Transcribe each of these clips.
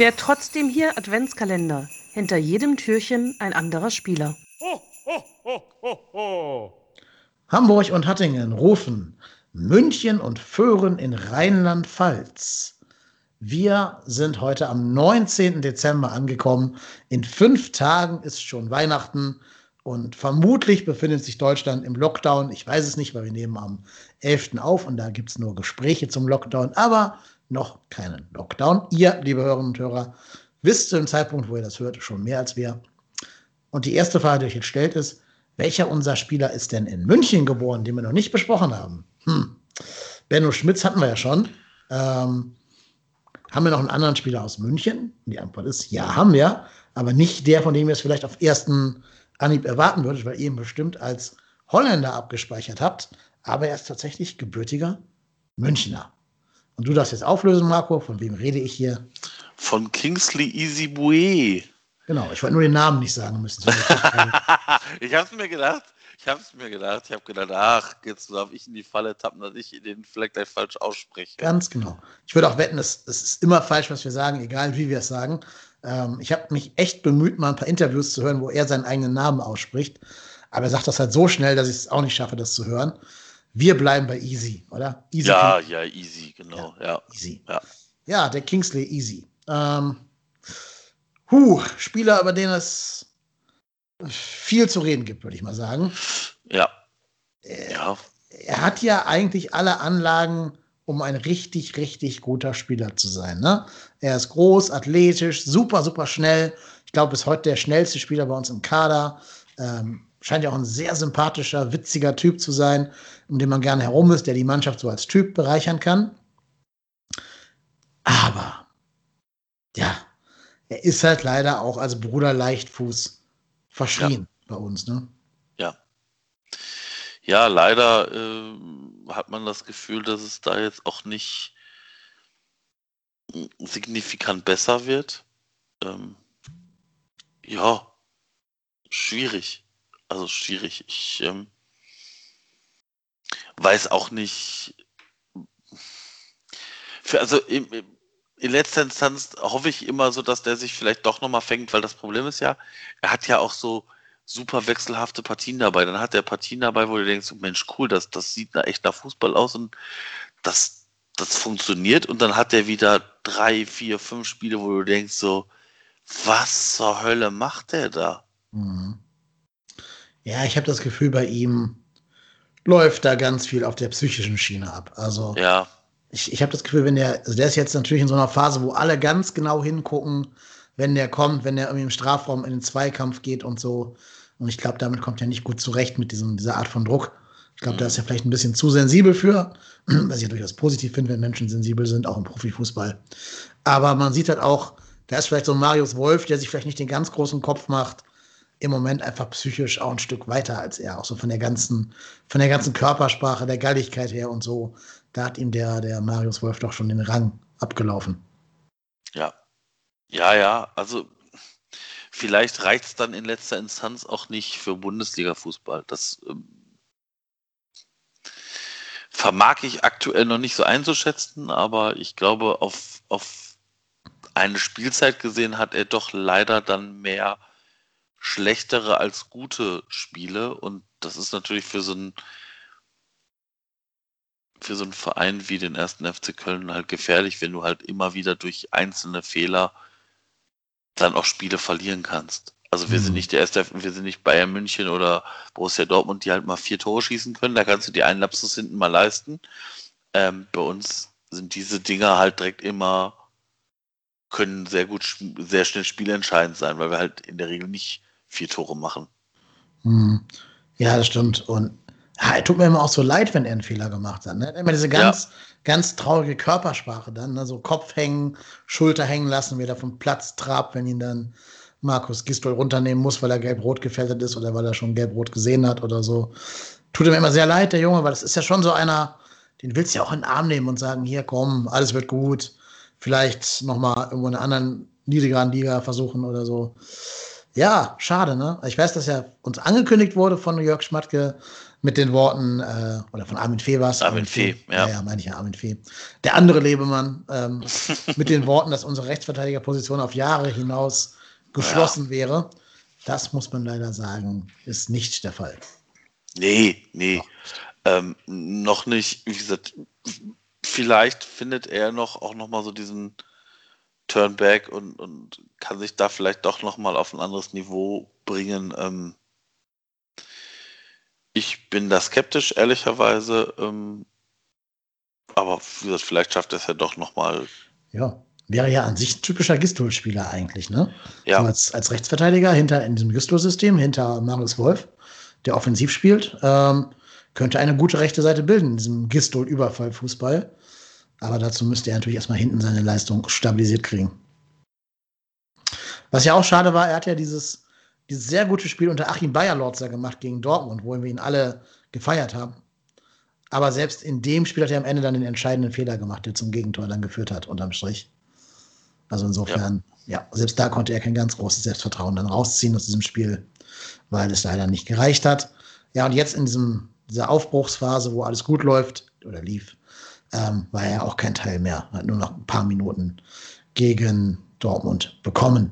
Wer trotzdem hier Adventskalender. Hinter jedem Türchen ein anderer Spieler. Ho, ho, ho, Hamburg und Hattingen rufen München und Föhren in Rheinland-Pfalz. Wir sind heute am 19. Dezember angekommen. In fünf Tagen ist schon Weihnachten und vermutlich befindet sich Deutschland im Lockdown. Ich weiß es nicht, weil wir nehmen am 11. auf und da gibt es nur Gespräche zum Lockdown, aber noch keinen Lockdown. Ihr, liebe Hörerinnen und Hörer, wisst zu dem Zeitpunkt, wo ihr das hört, schon mehr als wir. Und die erste Frage, die euch jetzt stellt, ist, welcher unserer Spieler ist denn in München geboren, den wir noch nicht besprochen haben? Hm. Benno Schmitz hatten wir ja schon. Ähm, haben wir noch einen anderen Spieler aus München? Die Antwort ist ja, haben wir, aber nicht der, von dem ihr es vielleicht auf ersten Anhieb erwarten würdet, weil ihr ihn bestimmt als Holländer abgespeichert habt. Aber er ist tatsächlich gebürtiger Münchner. Und du darfst jetzt auflösen, Marco. Von wem rede ich hier? Von Kingsley Isibue. Genau, ich wollte nur den Namen nicht sagen müssen. ich habe es mir gedacht. Ich habe es mir gedacht. Ich habe gedacht, ach, jetzt darf ich in die Falle tappen, dass ich den vielleicht gleich falsch ausspreche. Ganz genau. Ich würde auch wetten, es, es ist immer falsch, was wir sagen, egal wie wir es sagen. Ähm, ich habe mich echt bemüht, mal ein paar Interviews zu hören, wo er seinen eigenen Namen ausspricht. Aber er sagt das halt so schnell, dass ich es auch nicht schaffe, das zu hören. Wir bleiben bei Easy, oder? Easy ja, King. ja, Easy, genau. Ja, ja. Easy. Ja. ja, der Kingsley Easy. Ähm, huh, Spieler, über den es viel zu reden gibt, würde ich mal sagen. Ja. Er, ja. Er hat ja eigentlich alle Anlagen, um ein richtig, richtig guter Spieler zu sein. Ne? Er ist groß, athletisch, super, super schnell. Ich glaube, ist heute der schnellste Spieler bei uns im Kader. Ähm, scheint ja auch ein sehr sympathischer, witziger Typ zu sein, um den man gerne herum ist, der die Mannschaft so als Typ bereichern kann. Aber, ja, er ist halt leider auch als Bruder Leichtfuß verschrien ja. bei uns, ne? Ja. Ja, leider äh, hat man das Gefühl, dass es da jetzt auch nicht signifikant besser wird. Ähm, ja, schwierig also schwierig. Ich ähm, weiß auch nicht. Für, also in, in, letzter Instanz hoffe ich immer so, dass der sich vielleicht doch nochmal fängt, weil das Problem ist ja, er hat ja auch so super wechselhafte Partien dabei. Dann hat er Partien dabei, wo du denkst, Mensch, cool, das, das sieht na, echt nach Fußball aus und das, das funktioniert. Und dann hat er wieder drei, vier, fünf Spiele, wo du denkst so, was zur Hölle macht der da? Mhm. Ja, ich habe das Gefühl, bei ihm läuft da ganz viel auf der psychischen Schiene ab. Also ja. ich, ich habe das Gefühl, wenn der, also der ist jetzt natürlich in so einer Phase, wo alle ganz genau hingucken, wenn der kommt, wenn der irgendwie im Strafraum in den Zweikampf geht und so. Und ich glaube, damit kommt er nicht gut zurecht mit diesem, dieser Art von Druck. Ich glaube, mhm. da ist er vielleicht ein bisschen zu sensibel für, was ich ja durchaus positiv finde, wenn Menschen sensibel sind, auch im Profifußball. Aber man sieht halt auch, da ist vielleicht so ein Marius Wolf, der sich vielleicht nicht den ganz großen Kopf macht, im Moment einfach psychisch auch ein Stück weiter als er, auch so von der ganzen, von der ganzen Körpersprache, der Galligkeit her und so. Da hat ihm der, der Marius Wolf doch schon den Rang abgelaufen. Ja. Ja, ja, also vielleicht reicht es dann in letzter Instanz auch nicht für Bundesliga-Fußball. Das ähm, vermag ich aktuell noch nicht so einzuschätzen, aber ich glaube, auf, auf eine Spielzeit gesehen hat er doch leider dann mehr schlechtere als gute Spiele und das ist natürlich für so einen für so einen Verein wie den ersten FC Köln halt gefährlich, wenn du halt immer wieder durch einzelne Fehler dann auch Spiele verlieren kannst. Also wir mhm. sind nicht der erste, wir sind nicht Bayern München oder Borussia Dortmund, die halt mal vier Tore schießen können. Da kannst du die einen Lapsus hinten mal leisten. Ähm, bei uns sind diese Dinger halt direkt immer können sehr gut, sehr schnell spielentscheidend sein, weil wir halt in der Regel nicht vier Tore machen. Hm. Ja, das stimmt. Und ja, tut mir immer auch so leid, wenn er einen Fehler gemacht hat. Ne? Immer diese ganz, ja. ganz traurige Körpersprache dann, ne? so Kopf hängen, Schulter hängen lassen, wie er vom Platz trabt, wenn ihn dann Markus Gistol runternehmen muss, weil er gelb-rot gefällt ist oder weil er schon gelb-rot gesehen hat oder so. Tut ihm immer sehr leid, der Junge, weil das ist ja schon so einer, den willst du ja auch in den Arm nehmen und sagen, hier komm, alles wird gut. Vielleicht nochmal irgendwo in einer anderen niedrigeren Liga versuchen oder so. Ja, schade, ne? Ich weiß, dass ja uns angekündigt wurde von Jörg Schmatke, mit den Worten, äh, oder von Armin Fee war es. Armin Fee, ja. Ja, meine ich ja, Armin Fee. Der andere Lebemann, ähm, mit den Worten, dass unsere Rechtsverteidigerposition auf Jahre hinaus geschlossen ja. wäre. Das muss man leider sagen, ist nicht der Fall. Nee, nee. Ähm, noch nicht. Wie gesagt, vielleicht findet er noch auch noch mal so diesen Turnback und, und kann sich da vielleicht doch noch mal auf ein anderes Niveau bringen. Ähm, ich bin da skeptisch, ehrlicherweise. Ähm, aber gesagt, vielleicht schafft er es ja doch noch mal. Ja, wäre ja an sich ein typischer Gistol-Spieler eigentlich, ne? Ja. So als, als Rechtsverteidiger hinter in diesem Gistol-System, hinter Marius Wolf, der offensiv spielt, ähm, könnte eine gute rechte Seite bilden in diesem Gistol-Überfall-Fußball. Aber dazu müsste er natürlich erstmal hinten seine Leistung stabilisiert kriegen. Was ja auch schade war, er hat ja dieses, dieses sehr gute Spiel unter Achim Bayerlorzer gemacht gegen Dortmund, wo wir ihn alle gefeiert haben. Aber selbst in dem Spiel hat er am Ende dann den entscheidenden Fehler gemacht, der zum Gegentor dann geführt hat, unterm Strich. Also insofern, ja. ja, selbst da konnte er kein ganz großes Selbstvertrauen dann rausziehen aus diesem Spiel, weil es leider nicht gereicht hat. Ja, und jetzt in diesem, dieser Aufbruchsphase, wo alles gut läuft oder lief, ähm, war er auch kein Teil mehr. Hat nur noch ein paar Minuten gegen Dortmund bekommen.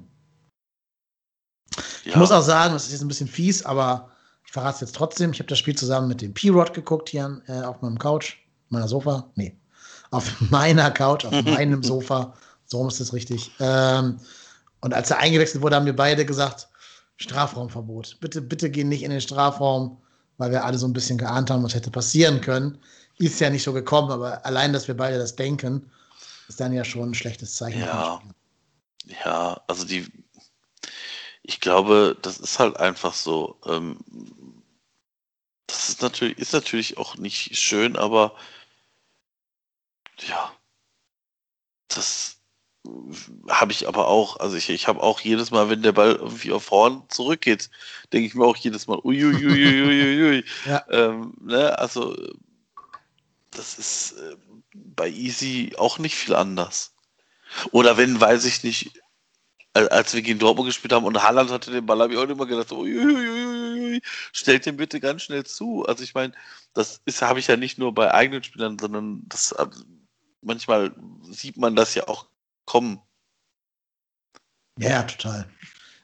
Ja. Ich muss auch sagen, das ist jetzt ein bisschen fies, aber ich verrate es jetzt trotzdem. Ich habe das Spiel zusammen mit dem P-Rod geguckt hier äh, auf meinem Couch, meiner Sofa. Nee, auf meiner Couch, auf meinem Sofa. So ist es richtig. Ähm, und als er eingewechselt wurde, haben wir beide gesagt, Strafraumverbot. Bitte, bitte gehen nicht in den Strafraum, weil wir alle so ein bisschen geahnt haben, was hätte passieren können. Ist ja nicht so gekommen, aber allein, dass wir beide das denken, ist dann ja schon ein schlechtes Zeichen. Ja, ja also die, ich glaube, das ist halt einfach so. Ähm, das ist natürlich, ist natürlich auch nicht schön, aber ja, das habe ich aber auch, also ich, ich habe auch jedes Mal, wenn der Ball irgendwie auf Horn zurückgeht, denke ich mir auch jedes Mal, uiuiuiuiui. ja. ähm, ne, also das ist äh, bei Easy auch nicht viel anders. Oder wenn, weiß ich nicht, als wir gegen Dortmund gespielt haben und Haaland hatte den Ball, habe ich auch immer gedacht, uiuiui, stellt den bitte ganz schnell zu. Also ich meine, das habe ich ja nicht nur bei eigenen Spielern, sondern das manchmal sieht man das ja auch kommen. Ja, ja, total.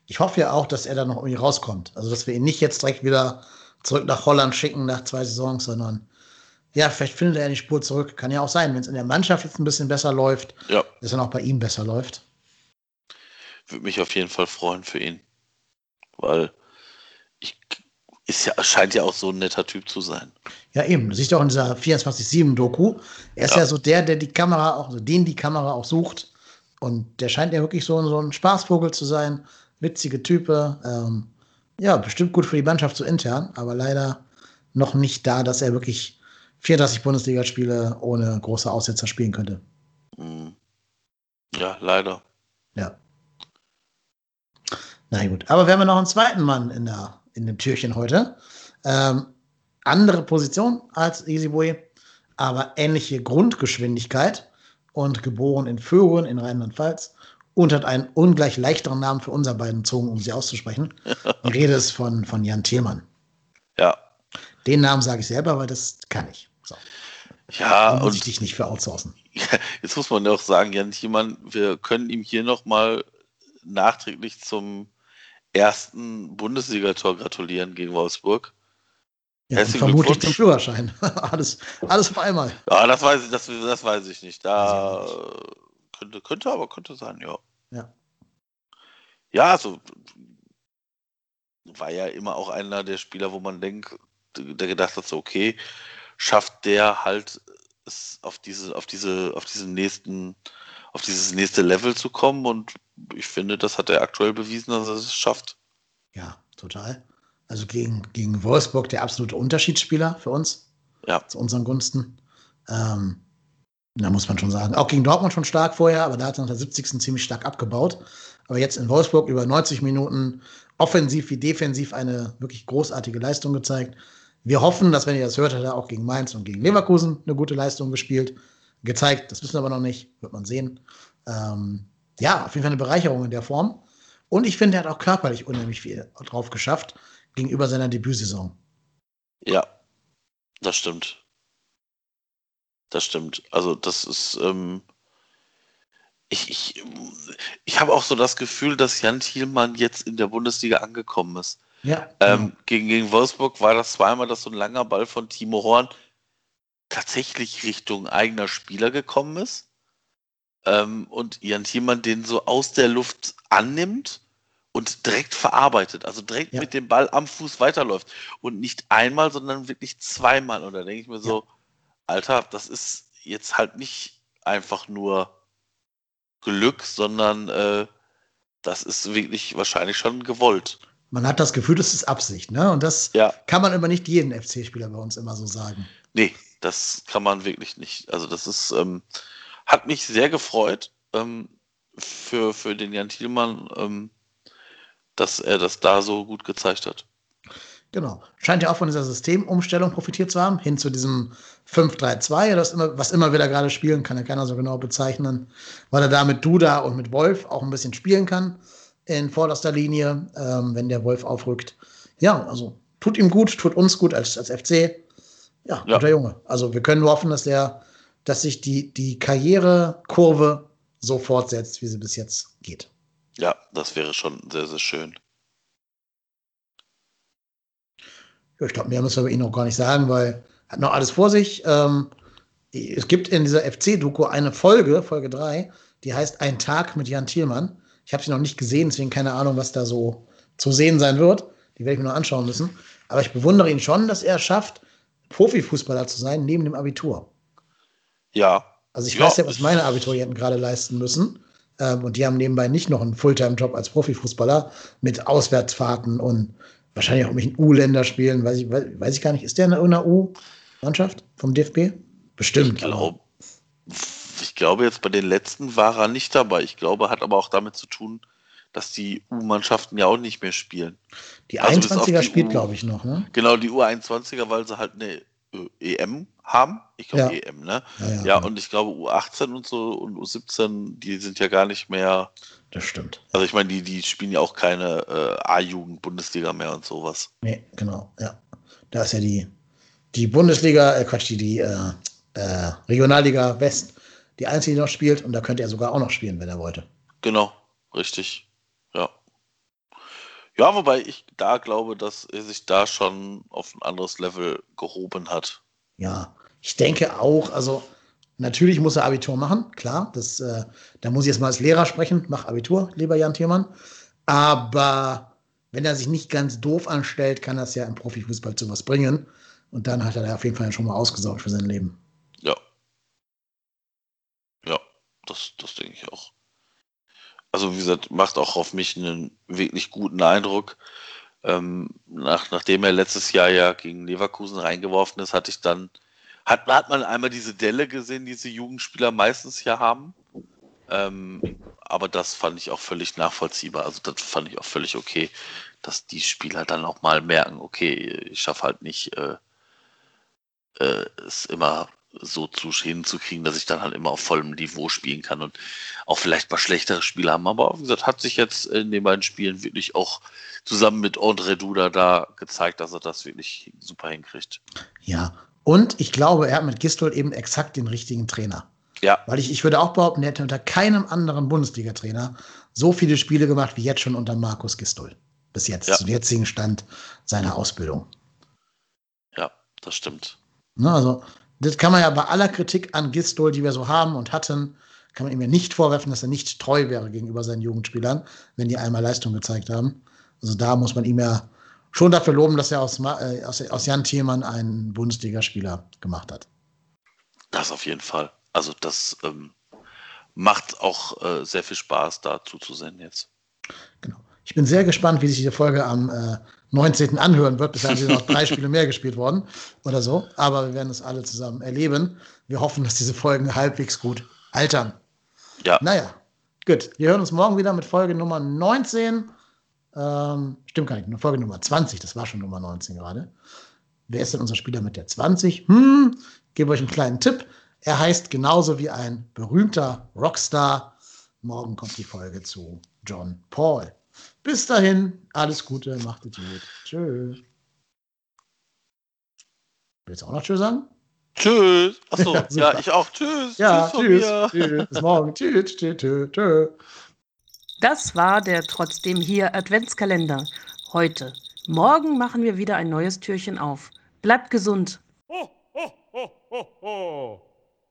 Ich hoffe ja auch, dass er da noch irgendwie rauskommt. Also, dass wir ihn nicht jetzt direkt wieder zurück nach Holland schicken nach zwei Saisons, sondern ja, vielleicht findet er die Spur zurück. Kann ja auch sein, wenn es in der Mannschaft jetzt ein bisschen besser läuft, ja. dass es dann auch bei ihm besser läuft. Würde mich auf jeden Fall freuen für ihn. Weil ich, ist ja, scheint ja auch so ein netter Typ zu sein. Ja, eben. Du siehst ja auch in dieser 24-7-Doku. Er ist ja. ja. so der, der die Kamera auch, also den die Kamera auch sucht. Und der scheint ja wirklich so, so ein Spaßvogel zu sein. Witzige Type. Ähm, ja, bestimmt gut für die Mannschaft so intern, aber leider noch nicht da, dass er wirklich 34 Bundesligaspiele ohne große Aussetzer spielen könnte. Mhm. Ja, leider. Ja. Na gut. Aber wir haben ja noch einen zweiten Mann in, der, in dem Türchen heute. Ähm, andere Position als Easyboy, aber ähnliche Grundgeschwindigkeit und geboren in Föhren in Rheinland-Pfalz und hat einen ungleich leichteren Namen für unsere beiden Zungen, um sie auszusprechen. Die Rede ist von, von Jan Thielmann. Ja. Den Namen sage ich selber, weil das kann ich. So. Ja, und ich dich nicht für outsourcen. Jetzt muss man ja auch sagen, Jan Thielmann, wir können ihm hier nochmal nachträglich zum ersten Bundesligator gratulieren gegen Wolfsburg. Ja, vermutlich zum Führerschein. alles, alles auf einmal. Ja, das weiß ich, das, das weiß ich nicht. Da nicht. könnte, könnte, aber könnte sein, ja. Ja. Ja, also war ja immer auch einer der Spieler, wo man denkt, der gedacht hat, so, okay, schafft der halt es auf diese, auf diese, auf diesen nächsten, auf dieses nächste Level zu kommen und ich finde, das hat er aktuell bewiesen, dass er es schafft. Ja, total. Also gegen, gegen Wolfsburg der absolute Unterschiedsspieler für uns. Ja. Zu unseren Gunsten. Ähm, da muss man schon sagen. Auch gegen Dortmund schon stark vorher, aber da hat er nach der 70. ziemlich stark abgebaut. Aber jetzt in Wolfsburg über 90 Minuten offensiv wie defensiv eine wirklich großartige Leistung gezeigt. Wir hoffen, dass, wenn ihr das hört, hat er auch gegen Mainz und gegen Leverkusen eine gute Leistung gespielt. Gezeigt, das wissen wir aber noch nicht, wird man sehen. Ähm, ja, auf jeden Fall eine Bereicherung in der Form. Und ich finde, er hat auch körperlich unheimlich viel drauf geschafft gegenüber seiner Debütsaison. Ja, Das stimmt. Das stimmt. Also das ist, ähm, ich, ich, ich habe auch so das Gefühl, dass Jan Thielmann jetzt in der Bundesliga angekommen ist. Ja. Ähm, gegen, gegen Wolfsburg war das zweimal, dass so ein langer Ball von Timo Horn tatsächlich Richtung eigener Spieler gekommen ist. Ähm, und Jan Thielmann den so aus der Luft annimmt und direkt verarbeitet, also direkt Ja. mit dem Ball am Fuß weiterläuft. Und nicht einmal, sondern wirklich zweimal. Und da denke ich mir so, Alter, das ist jetzt halt nicht einfach nur Glück, sondern äh, das ist wirklich wahrscheinlich schon gewollt. Man hat das Gefühl, das ist Absicht, ne? Und das Ja. kann man über nicht jeden FC-Spieler bei uns immer so sagen. Nee, das kann man wirklich nicht. Also das ist, ähm, hat mich sehr gefreut ähm, für, für den Jan Thielmann, ähm, dass er das da so gut gezeigt hat. Genau. Scheint ja auch von dieser Systemumstellung profitiert zu haben, hin zu diesem 5-3-2, das immer, was immer wieder gerade spielen, kann ja keiner so genau bezeichnen, weil er da mit Duda und mit Wolf auch ein bisschen spielen kann in vorderster Linie, ähm, wenn der Wolf aufrückt. Ja, also tut ihm gut, tut uns gut als, als FC. Ja, Ja. guter Junge. Also wir können nur hoffen, dass der, dass sich die, die Karrierekurve so fortsetzt, wie sie bis jetzt geht. Ja, das wäre schon sehr, sehr schön. Ja, ich glaube, mehr müssen wir über ihn noch gar nicht sagen, weil hat noch alles vor sich. Ähm, es gibt in dieser FC-Doku eine Folge, Folge 3, die heißt Ein Tag mit Jan Thielmann. Ich habe sie noch nicht gesehen, deswegen keine Ahnung, was da so zu sehen sein wird. Die werde ich mir noch anschauen müssen. Aber ich bewundere ihn schon, dass er es schafft, Profifußballer zu sein, neben dem Abitur. Ja, Also ich Ja, weiß ja, was meine Abiturienten gerade leisten müssen. Ähm, und die haben nebenbei nicht noch einen Fulltime-Job als Profifußballer mit Auswärtsfahrten und wahrscheinlich auch irgendwelchen U-Länderspielen. Weiß ich, weiß, weiß ich gar nicht. Ist der in einer U-Mannschaft vom DFB? Bestimmt. ich glaube, ich glaube jetzt bei den letzten war er nicht dabei. Ich glaube, hat aber auch damit zu tun, dass die U-Mannschaften ja auch nicht mehr spielen. Die also bis auf 21er die spielt, glaube ich, noch, ne? Genau, die U21er, weil sie halt eine äh, EM haben. Ich glaube Ja. EM, ne? Ja, ja, Ja, ja. und ich glaube U18 und so und U17, die sind ja gar nicht mehr. Das stimmt. Also ich meine, die, die spielen ja auch keine äh, A-Jugend-Bundesliga mehr und sowas. Nee, genau, ja. Da ist ja die, die Bundesliga, äh, Quatsch, die, die äh, äh, Regionalliga West, die einzige, die noch spielt. Und da könnte er sogar auch noch spielen, wenn er wollte. Genau, richtig. Ja. Ja, wobei ich da glaube, dass er sich da schon auf ein anderes Level gehoben hat. Ja, ich denke auch, also natürlich muss er Abitur machen, klar. Das, äh, da muss ich jetzt mal als Lehrer sprechen. Mach Abitur, lieber Jan Thiermann. Aber wenn er sich nicht ganz doof anstellt, kann das ja im Profifußball zu was bringen. Und dann hat er da auf jeden Fall schon mal ausgesorgt für sein Leben. Ja. Ja, das, das denke ich auch. Also wie gesagt, macht auch auf mich einen wirklich guten Eindruck. Ähm, nach, nachdem er letztes Jahr ja gegen Leverkusen reingeworfen ist, hatte ich dann, hat, hat man einmal diese Delle gesehen, die diese Jugendspieler meistens ja haben. Ähm, aber das fand ich auch völlig nachvollziehbar. Also das fand ich auch völlig okay, dass die Spieler dann auch mal merken, okay, ich schaffe halt nicht, äh, äh, es immer so zu hinzukriegen, dass ich dann halt immer auf vollem Niveau spielen kann und auch vielleicht mal schlechtere Spiele haben. Aber wie gesagt, hat sich jetzt in den beiden Spielen wirklich auch zusammen mit André Duda da gezeigt, dass er das wirklich super hinkriegt. Ja, und ich glaube, er hat mit Gistol eben exakt den richtigen Trainer. Ja, Weil ich, ich würde auch behaupten, er hätte unter keinem anderen Bundesliga-Trainer so viele Spiele gemacht wie jetzt schon unter Markus Gistol. Bis jetzt, Ja. zum jetzigen Stand seiner Ausbildung. ja, das stimmt. Ne, also, das kann man ja bei aller Kritik an Gistol, die wir so haben und hatten, kann man ihm ja nicht vorwerfen, dass er nicht treu wäre gegenüber seinen Jugendspielern, wenn die einmal Leistung gezeigt haben. Also da muss man ihm ja schon dafür loben, dass er aus, äh, aus, aus Jan Thielmann einen Bundesligaspieler gemacht hat. Das auf jeden Fall. Also das ähm, macht auch äh, sehr viel Spaß, da zuzusehen jetzt. Genau. Ich bin sehr gespannt, wie sich diese Folge am äh, 19. anhören wird. Bisher sind noch drei Spiele mehr gespielt worden oder so. Aber wir werden es alle zusammen erleben. Wir hoffen, dass diese Folgen halbwegs gut altern. Ja, Naja, gut. Wir hören uns morgen wieder mit Folge Nummer 19. Ähm, stimmt gar nicht, Folge Nummer 20. Das war schon Nummer 19 gerade. Wer ist denn unser Spieler mit der 20? Hm, gebe euch einen kleinen Tipp. Er heißt genauso wie ein berühmter Rockstar. Morgen kommt die Folge zu John Paul. Bis dahin, alles Gute, macht es gut. Tschüss. Willst du auch noch Tschüss sagen? Tschüss. Achso, Ja, ja, ich auch. Tschüss. Ja, tschüss. mir. tschüss. Bis morgen. Tschüss. Tschüss. Tschüss. tschüss. Das war der trotzdem hier Adventskalender. Heute. Morgen machen wir wieder ein neues Türchen auf. Bleibt gesund. ho, ho, ho, ho, ho.